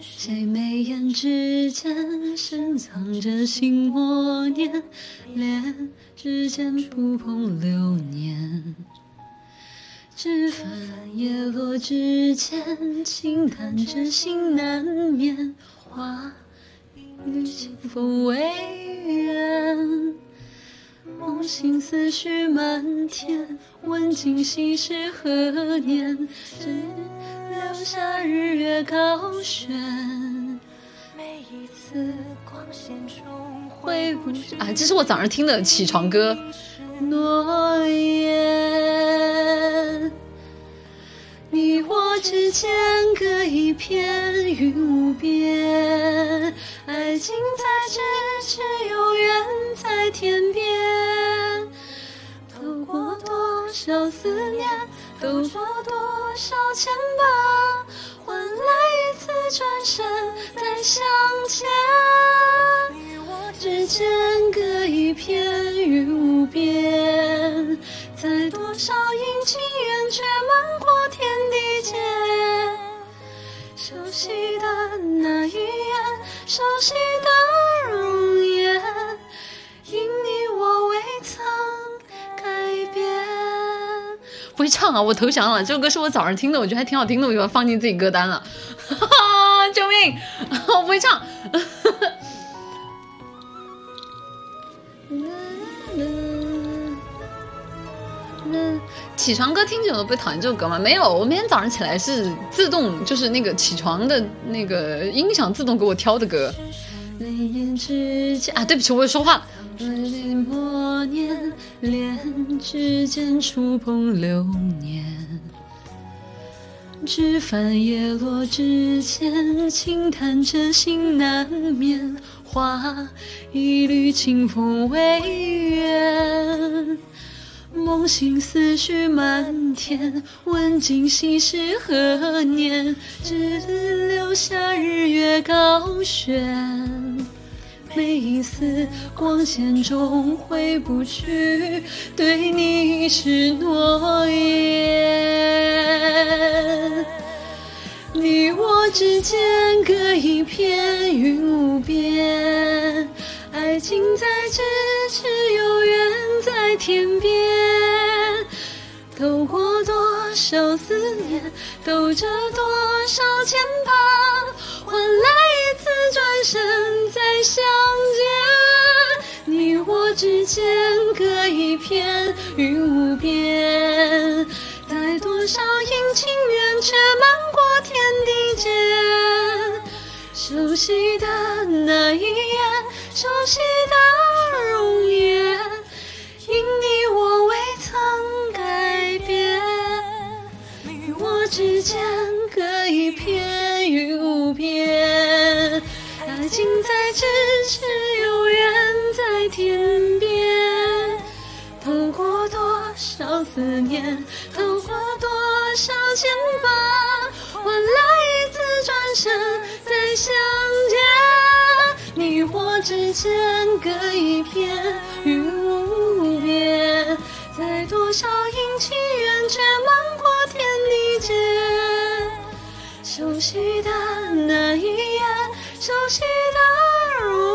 谁眉眼之间深藏着心默念，恋指尖触碰流年。枝繁叶落之间，轻弹着心难眠。花一缕清风微远，梦醒思绪漫天。问今夕是何年？下日月高悬。每一次光线中回不去啊，这是我早上听的起床歌。诺言，你我之间隔一片云无边，爱情在咫尺，有缘在天边。透过多少思念，兜着多少牵绊，换来一次转身再相见。你我之间隔一片云无边，在多少阴晴圆缺漫过天地间，熟悉的那一眼，熟悉的会唱啊！我投降了。这首歌是我早上听的，我觉得还挺好听的，我就把它放进自己歌单了。哈哈，救命！我不会唱。起床歌听久了不会讨厌这首歌吗？没有，我每天早上起来是自动，就是那个起床的那个音响自动给我挑的歌。啊，对不起，我又说话了。默念，恋指尖触碰流年，枝繁叶落之间，轻弹真心难眠。花一缕清风微远。梦醒思绪漫天，问今夕是何年？只留下日月高悬。每一丝光线中回不去，对你是诺言。你我之间隔一片云无边，爱近在咫尺，有缘在天边。透过多少思念，兜着多少牵绊，换来一次转身再相。之间隔一片云无边，在多少阴晴圆缺漫过天地间，熟悉的那一眼，熟悉的容颜，因你我未曾改变。你我之间隔一片云无边，爱近在咫尺，有缘在天思念，透过多少牵绊，换来一次转身再相见。你我之间隔一片云无边，在多少阴晴圆缺漫过天地间，熟悉的那一眼，熟悉的容